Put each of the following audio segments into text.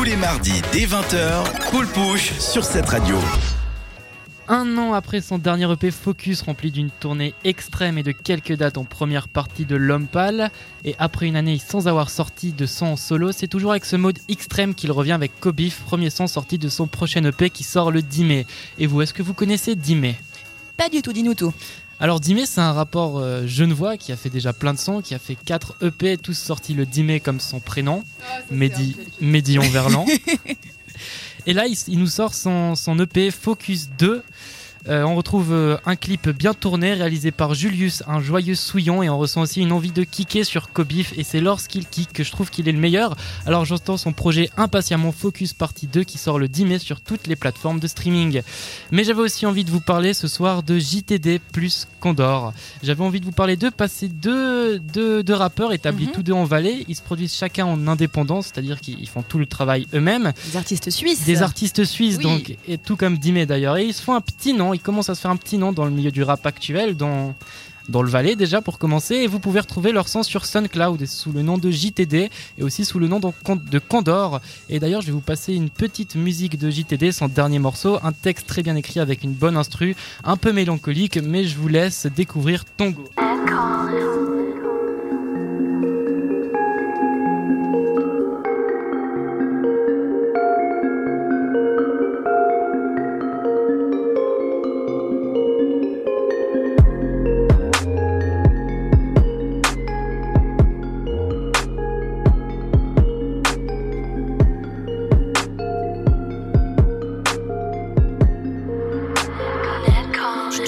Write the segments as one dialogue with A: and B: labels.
A: Tous les mardis dès 20h, Cool Push sur cette radio.
B: Un an après son dernier EP Focus rempli d'une tournée extrême et de quelques dates en première partie de L'Homme Pâle, et après une année sans avoir sorti de son en solo, c'est toujours avec ce mode extrême qu'il revient avec Kobif, premier son sorti de son prochain EP qui sort le 10 mai. Et vous, est-ce que vous connaissez 10 mai?
C: Pas du tout, dis-nous tout.
B: Alors 10 mai, c'est un rapport euh, genevois qui a fait déjà plein de sons, qui a fait 4 EP, tous sortis le 10 mai comme son prénom, Mehdi, Médillon Verlan. Et là, il, il nous sort son, son EP Focus 2. Euh, on retrouve euh, un clip bien tourné réalisé par Julius, un joyeux souillon, et on ressent aussi une envie de kicker sur Kobif, et c'est lorsqu'il kick que je trouve qu'il est le meilleur. Alors j'entends son projet impatiemment Focus Partie 2 qui sort le 10 mai sur toutes les plateformes de streaming. Mais j'avais aussi envie de vous parler ce soir de JTD plus Condor. J'avais envie de vous parler d'eux, passer deux, deux, deux rappeurs établis
C: Mhm.
B: tous deux en Valais. Ils se produisent chacun en indépendance, c'est-à-dire qu'ils font tout le travail eux-mêmes.
C: Des artistes suisses.
B: Des artistes suisses,
C: Oui.
B: donc, et tout comme Dimé d'ailleurs. Et ils se font un petit nom, ils commencent à se faire un petit nom dans le milieu du rap actuel, dans, dans le Valais déjà pour commencer. Et vous pouvez retrouver leur son sur SoundCloud sous le nom de JTD et aussi sous le nom de Condor. Et d'ailleurs, je vais vous passer une petite musique de JTD, son dernier morceau, un texte très bien écrit avec une bonne instru, un peu mélancolique, mais je vous laisse découvrir Tongo.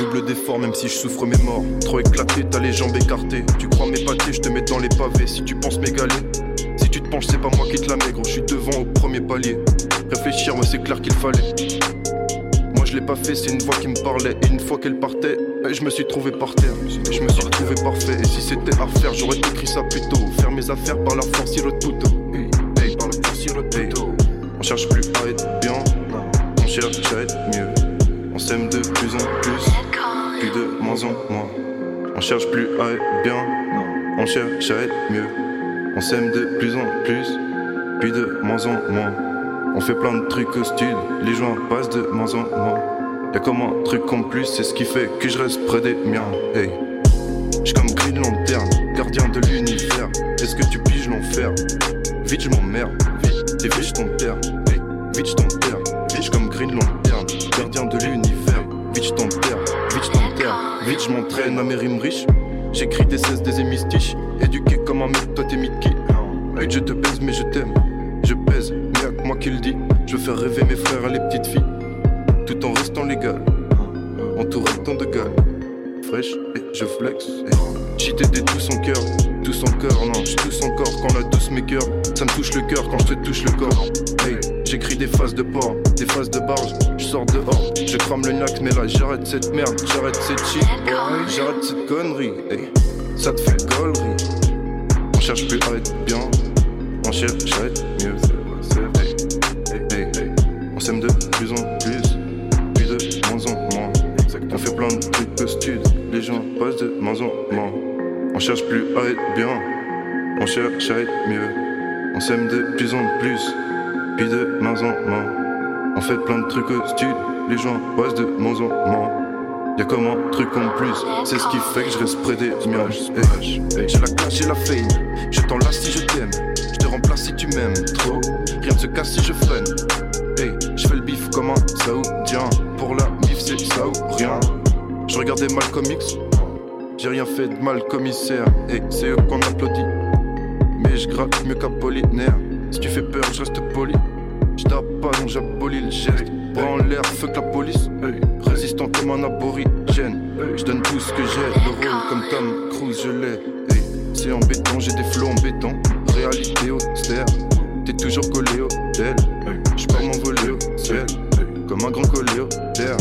D: Double d'efforts même si je souffre mes morts. Trop éclaté, t'as les jambes écartées. Tu crois m'épater, je te mets dans les pavés. Si tu penses m'égaler, si tu te penches, c'est pas moi qui te la gros. Je suis devant au premier palier. Réfléchir, moi c'est clair qu'il fallait. Moi je l'ai pas fait, c'est une voix qui me parlait. Et une fois qu'elle partait, eh, je me suis trouvé par terre. Je me suis trouvé parfait. Et si c'était à refaire, j'aurais écrit ça plus tôt. Faire mes affaires par la force, sur le. Hey, hey, par la force, sur le. On cherche plus à être bien, on cherche à être mieux. On s'aime de plus en plus, puis de moins en moins. On cherche plus à être bien, on cherche à être mieux. On s'aime de plus en plus, puis de moins en moins. On fait plein de trucs au stud, les joints passent de moins en moins. Y'a comme un truc en plus, c'est ce qui fait que je reste près des miens. Hey. J'suis comme Green Lantern, gardien de l'univers. Est-ce que tu piges l'enfer? Vite je m'emmerde, vite, t'es vite je t'enterre. Hey. Vite je t'enterre, vite comme Green Lantern, gardien de l'univers. Je t'enterre, je t'enterre, je m'entraîne à mes rimes riches. J'écris des 16 des hémistiches, éduqué comme un mec, toi t'es Mickey. Hey, je te baise mais je t'aime, je pèse, mais que moi qui le dis. Je veux faire rêver mes frères et les petites filles, tout en restant légal, entouré tant de gars. Fraîche et je flex. JTD tout son cœur, tout son cœur, non, je tousse encore quand la douce mes cœurs. Ça me touche le cœur quand je te touche le corps. Hey, j'écris des phases de port, des phases de barge, je sors dehors, je crame le nac, mais là j'arrête cette merde, j'arrête cette shit, j'arrête cette connerie. Hey, ça te fait gollerie. On cherche plus à être bien, on cherche à être mieux. Hey, hey, hey, On s'aime de plus en plus, puis de moins en moins. On fait plein de trucs au stud, les gens passent de moins en moins. On cherche plus à être bien, on cherche à être mieux. On s'aime de plus en plus, puis de main en main. On fait plein de trucs stud, les gens passent de moins en moins. Y'a comme un truc en plus, c'est ce qui fait que je reste près des miens. Hey, hey, J'ai la classe, j'ai la fame, je t'enlace si je t'aime. Je te remplace si tu m'aimes trop, rien ne se casse si je freine. Hey, je fais le bif comme un saoudien. Pour la bif, c'est rien. Je regardais Malcolm X, j'ai rien fait de mal, commissaire. Et c'est eux qu'on applaudit. Mais je gratte mieux qu'Apollinaire. Si tu fais peur, je reste poli. Je tape pas, donc j'abolis le geste. Bras en l'air, fuck la police. Résistant comme un aborigène. Je donne tout ce que j'ai. Le rôle comme Tom Cruise, je l'ai. C'est embêtant, j'ai des flots embêtants. Réalité austère. T'es toujours collé au tel. Je pars m'envoler au ciel. Comme un grand collé au terre.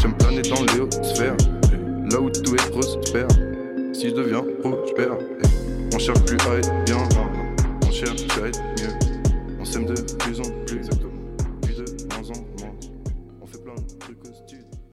D: J'aime planer dans l'éosphère. Là où tout est prospère. Si je deviens prospère. On cherche plus à être bien. On cherche à être mieux. On s'aime de plus en plus.